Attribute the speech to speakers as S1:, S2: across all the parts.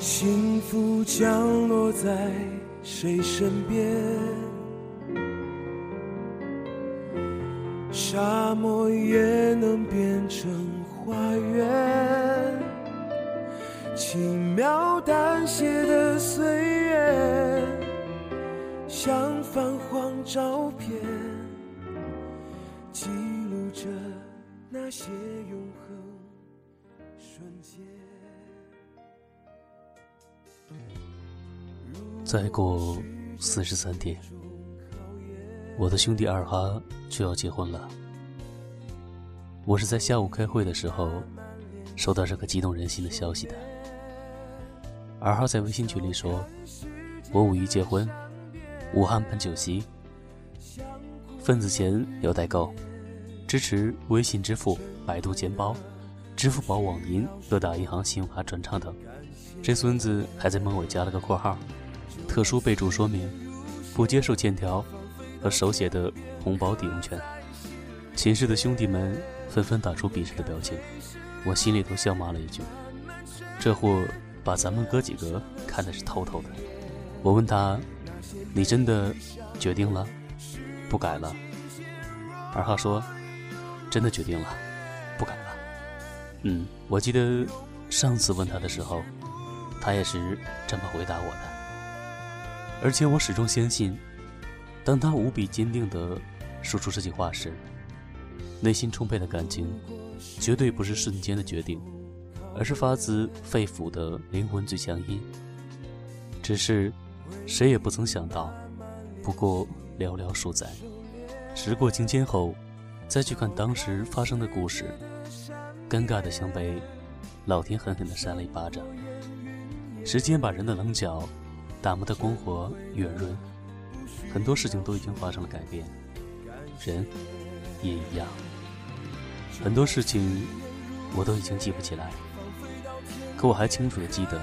S1: 幸福降落在谁身边？沙漠也能黄照片，记录着那些永恒瞬间。
S2: 再过四十三天，我的兄弟二哈就要结婚了。我是在下午开会的时候收到这个激动人心的消息的。二哈在微信群里说：“我五一结婚，武汉办酒席，份子钱要代购，支持微信支付、百度钱包、支付宝网银、各大银行信用卡转账等。”这孙子还在末尾加了个括号。特殊备注说明：不接受欠条和手写的红包抵用券。寝室的兄弟们纷纷打出鄙视的表情，我心里头笑骂了一句：“这货把咱们哥几个看的是透透的。”我问他：“你真的决定了，不改了？”二哈说：“真的决定了，不改了。”嗯，我记得上次问他的时候，他也是这么回答我的。而且我始终相信，当他无比坚定地说出这句话时，内心充沛的感情，绝对不是瞬间的决定，而是发自肺腑的灵魂最强音。只是，谁也不曾想到，不过寥寥数载，时过境迁后，再去看当时发生的故事，尴尬的像被老天狠狠地扇了一巴掌。时间把人的棱角。打磨的光滑圆润，很多事情都已经发生了改变，人也一样。很多事情我都已经记不起来，可我还清楚的记得，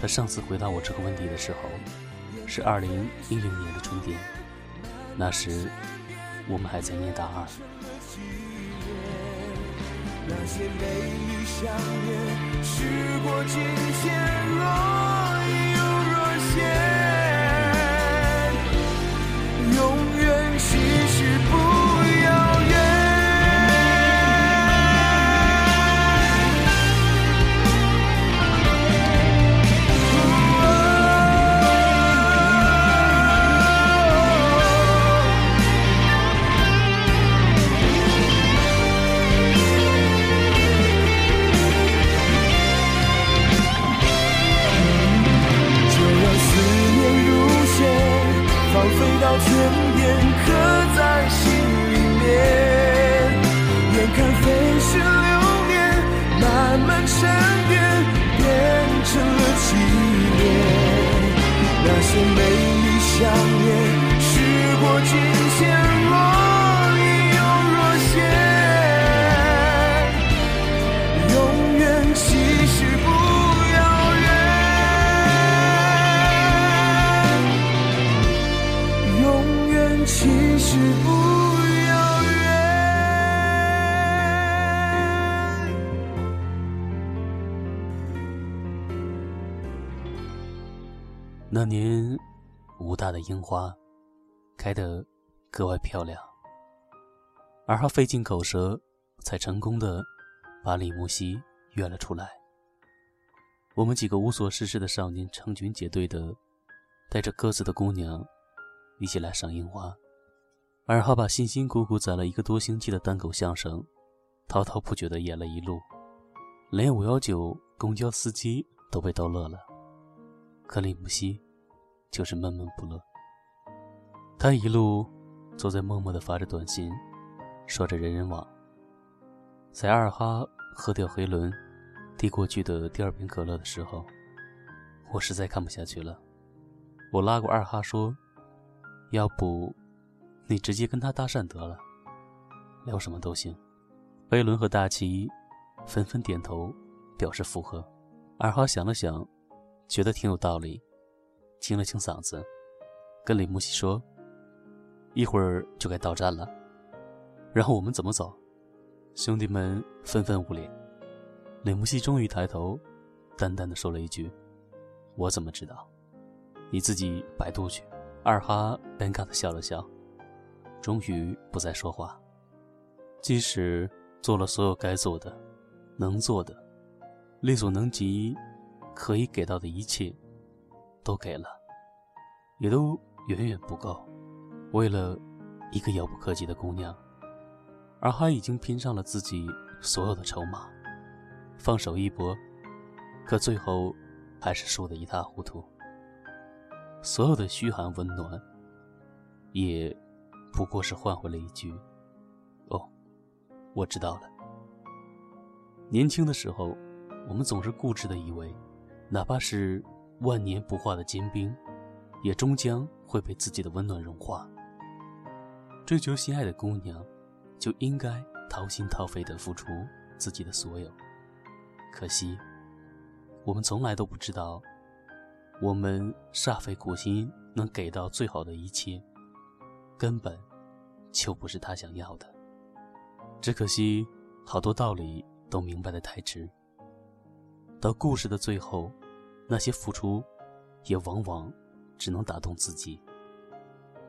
S2: 他上次回答我这个问题的时候，是二零一零年的春天，那时我们还在念大二。那些美丽想念，时过境迁，若隐若现，那年，武大的樱花开得格外漂亮。而他费尽口舌，才成功的把李木西约了出来。我们几个无所事事的少年成群结队的，带着各自的姑娘，一起来赏樱花。二哈把辛辛苦苦攒了一个多星期的单口相声，滔滔不绝的演了一路，连五幺九公交司机都被逗乐了。可李木西。就是闷闷不乐。他一路坐在默默的发着短信，说着人人网。在二哈喝掉黑轮递过去的第二瓶可乐的时候，我实在看不下去了。我拉过二哈说：“要不，你直接跟他搭讪得了，聊什么都行。”飞轮和大齐纷纷点头表示附和。二哈想了想，觉得挺有道理。清了清嗓子，跟李木西说：“一会儿就该到站了。”然后我们怎么走？兄弟们纷纷捂脸。李木西终于抬头，淡淡的说了一句：“我怎么知道？你自己百度去。”二哈尴尬的笑了笑，终于不再说话。即使做了所有该做的、能做的、力所能及、可以给到的一切，都给了，也都远远不够。为了一个遥不可及的姑娘，二哈已经拼上了自己所有的筹码，放手一搏，可最后还是输得一塌糊涂。所有的嘘寒问暖，也不过是换回了一句：“哦，我知道了。”年轻的时候，我们总是固执的以为，哪怕是万年不化的坚冰，也终将会被自己的温暖融化。追求心爱的姑娘，就应该掏心掏肺的付出自己的所有。可惜，我们从来都不知道。我们煞费苦心能给到最好的一切，根本就不是他想要的。只可惜，好多道理都明白的太迟。到故事的最后，那些付出，也往往只能打动自己，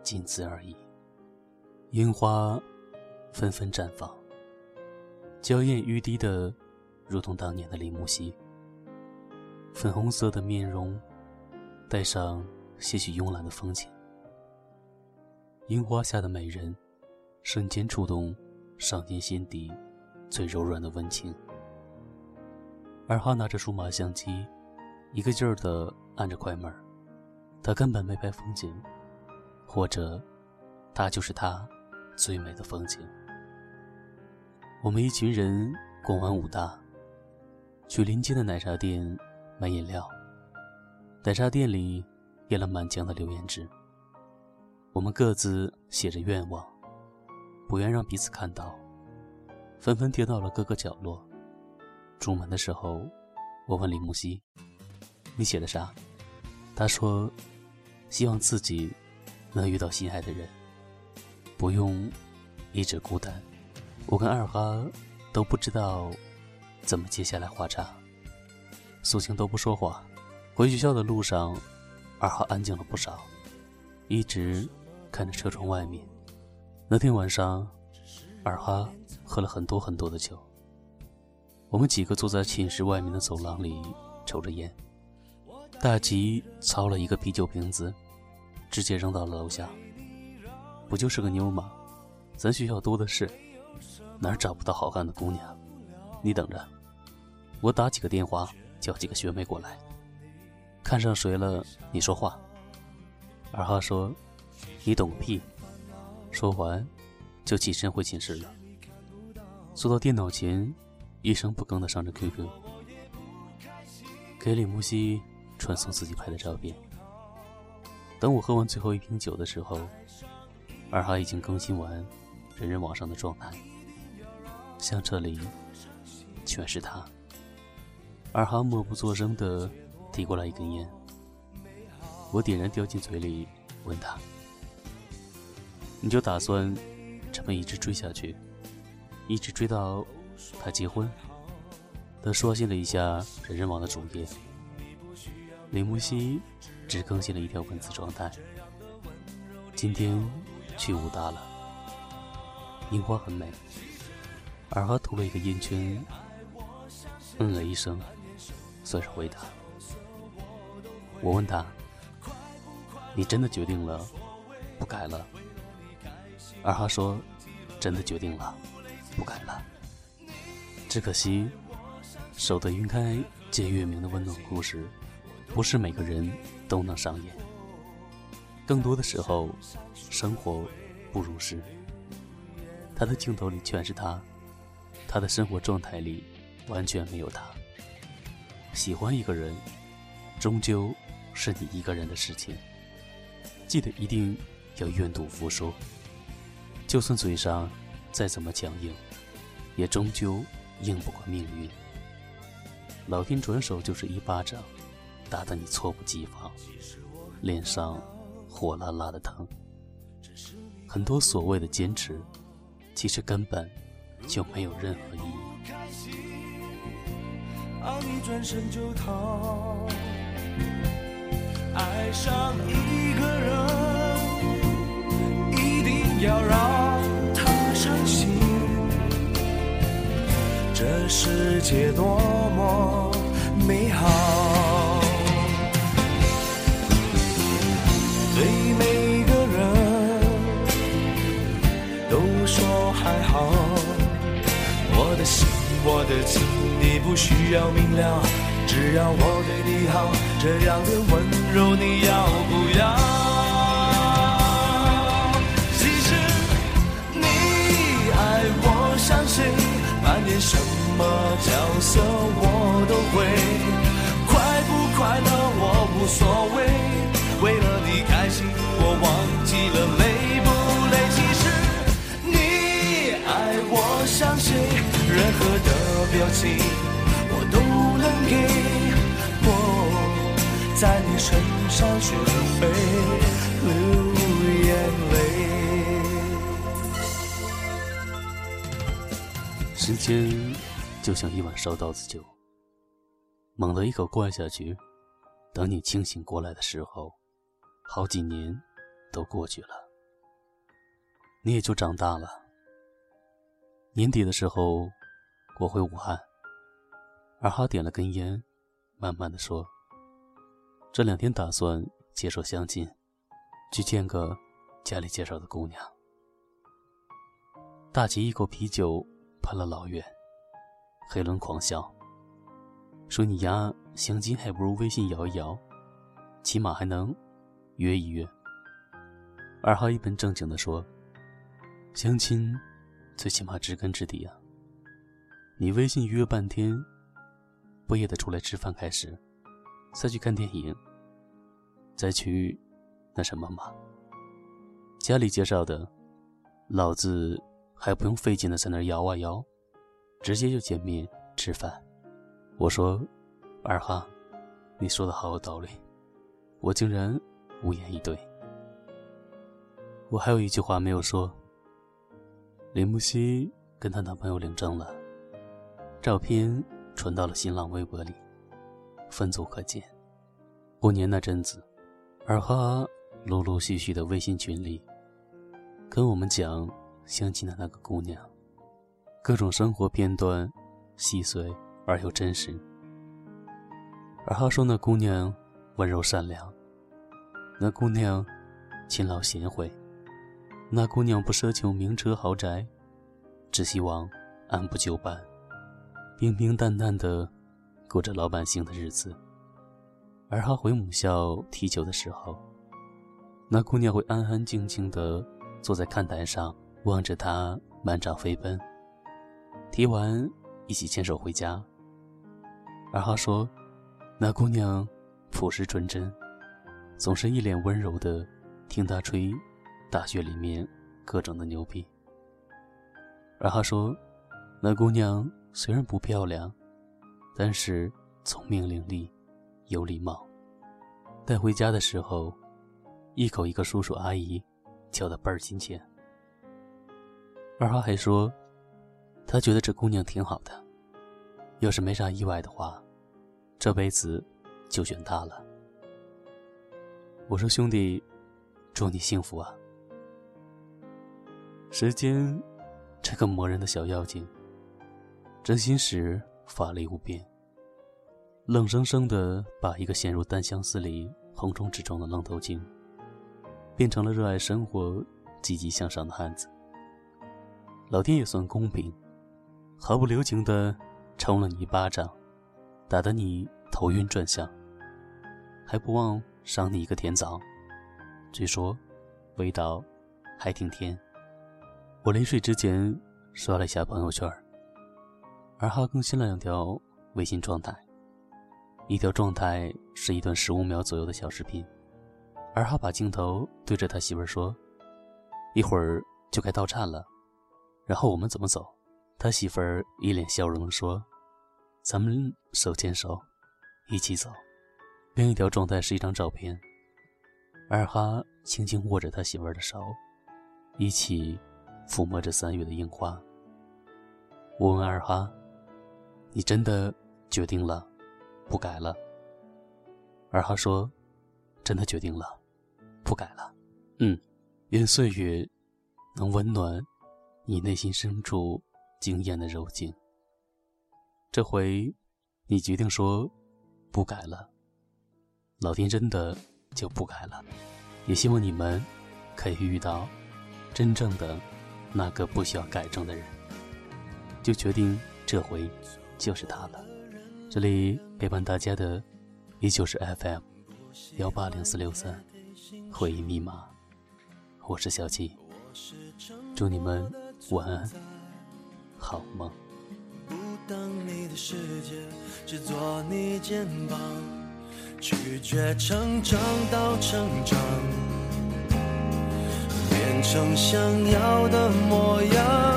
S2: 仅此而已。樱花纷纷绽放，娇艳欲滴的，如同当年的李木溪。粉红色的面容。带上些许慵懒的风情，樱花下的美人，瞬间触动上天心底最柔软的温情。二哈拿着数码相机，一个劲儿的按着快门他根本没拍风景，或者，他就是他最美的风景。我们一群人逛完武大，去临街的奶茶店买饮料。奶茶店里贴了满墙的留言纸，我们各自写着愿望，不愿让彼此看到，纷纷贴到了各个角落。出门的时候，我问李木西：“你写的啥？”他说：“希望自己能遇到心爱的人，不用一直孤单。”我跟二哈都不知道怎么接下来话茬，素清都不说话。回学校的路上，二哈安静了不少，一直看着车窗外面。那天晚上，二哈喝了很多很多的酒。我们几个坐在寝室外面的走廊里抽着烟。大吉操了一个啤酒瓶子，直接扔到了楼下。不就是个妞吗？咱学校多的是，哪儿找不到好看的姑娘？你等着，我打几个电话，叫几个学妹过来。看上谁了？你说话。二哈说：“你懂个屁。”说完，就起身回寝室了。坐到电脑前，一声不吭的上着 QQ，给李木西传送自己拍的照片。等我喝完最后一瓶酒的时候，二哈已经更新完人人网上的状态，相册里全是他。二哈默不作声的。递过来一根烟，我点燃，叼进嘴里，问他：“你就打算这么一直追下去，一直追到他结婚？”他刷新了一下人人网的主页，李木西只更新了一条文字状态：“今天去武大了，樱花很美。”二哈涂了一个烟圈，嗯了一声，算是回答。我问他：“你真的决定了，不改了？”二哈说：“真的决定了，不改了。”只可惜，守得云开见月明的温暖故事，不是每个人都能上演。更多的时候，生活不如是。他的镜头里全是他，他的生活状态里完全没有他。喜欢一个人，终究。是你一个人的事情，记得一定要愿赌服输。就算嘴上再怎么强硬，也终究硬不过命运。老天转手就是一巴掌，打得你猝不及防，脸上火辣辣的疼。很多所谓的坚持，其实根本就没有任何意义。
S1: 啊，你转身就逃，爱上一个人，一定要让他伤心。这世界多么美好。我的情，你不需要明了，只要我对你好，这样的温柔你要不要？其实你爱我像谁，扮演什么角色我都会，快不快乐我无所的表情我都能给。我在你身上学会流眼
S2: 泪。时间就像一碗烧刀子酒，猛地一口灌下去，等你清醒过来的时候。好几年都过去了，你也就长大了。年底的时候，我回武汉，二哈点了根烟，慢慢的说：“这两天打算接受相亲，去见个家里介绍的姑娘。”大吉一口啤酒喷了老远，黑伦狂笑，说：“你丫相亲还不如微信摇一摇，起码还能。”约一约。二哈一本正经的说：“相亲，最起码知根知底啊。你微信约半天，不也得出来吃饭开始，再去看电影，再去那什么嘛？家里介绍的，老子还不用费劲的在那摇啊摇，直接就见面吃饭。”我说：“二哈，你说的好有道理，我竟然。”无言以对。我还有一句话没有说。林木希跟她男朋友领证了，照片传到了新浪微博里，分组可见。过年那阵子，二哈陆陆续续的微信群里，跟我们讲相亲的那个姑娘，各种生活片段，细碎而又真实。二哈说那姑娘温柔善良。那姑娘，勤劳贤惠。那姑娘不奢求名车豪宅，只希望按部就班、平平淡淡的过着老百姓的日子。而他回母校踢球的时候，那姑娘会安安静静的坐在看台上，望着他满场飞奔。踢完，一起牵手回家。而他说，那姑娘朴实纯真。总是一脸温柔的听他吹大学里面各种的牛逼，而他说，那姑娘虽然不漂亮，但是聪明伶俐，有礼貌。带回家的时候，一口一个叔叔阿姨，叫的倍儿亲切。二哈还说，他觉得这姑娘挺好的，要是没啥意外的话，这辈子就选她了。我说兄弟，祝你幸福啊！时间，这个磨人的小妖精，真心时法力无边，冷生生的把一个陷入单相思里横冲直撞的愣头青，变成了热爱生活、积极向上的汉子。老天也算公平，毫不留情的抽了你一巴掌，打得你头晕转向，还不忘。赏你一个甜枣，据说味道还挺甜。我临睡之前刷了一下朋友圈，而哈更新了两条微信状态，一条状态是一段十五秒左右的小视频，而哈把镜头对着他媳妇儿说：“一会儿就该到站了，然后我们怎么走？”他媳妇儿一脸笑容的说：“咱们手牵手，一起走。”另一条状态是一张照片，二哈轻轻握着他媳妇儿的手，一起抚摸着三月的樱花。我问二哈：“你真的决定了，不改了？”二哈说：“真的决定了，不改了。”嗯，愿岁月能温暖你内心深处惊艳的柔情。这回你决定说不改了，老天真的就不改了。也希望你们可以遇到真正的那个不需要改正的人，就决定这回就是他了。这里陪伴大家的依旧是 FM 幺八零四六三回忆密码，我是小七，祝你们晚安，好梦。
S1: 不当你的世界，只做你肩膀。拒绝成长到成长，变成想要的模样，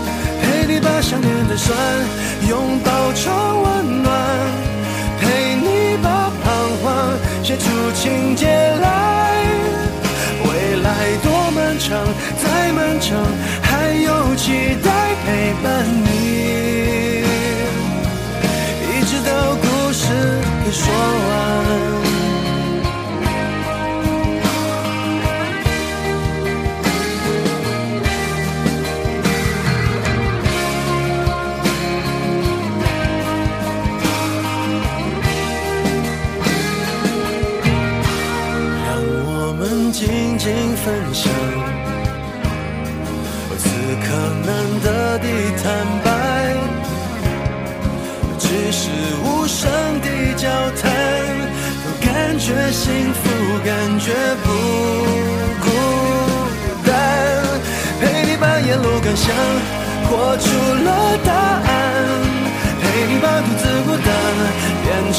S1: 你把想念的酸拥抱成温暖，陪你把彷徨写出情节来。未来多漫长，再漫长，还有期待陪伴你，一直到故事给说完。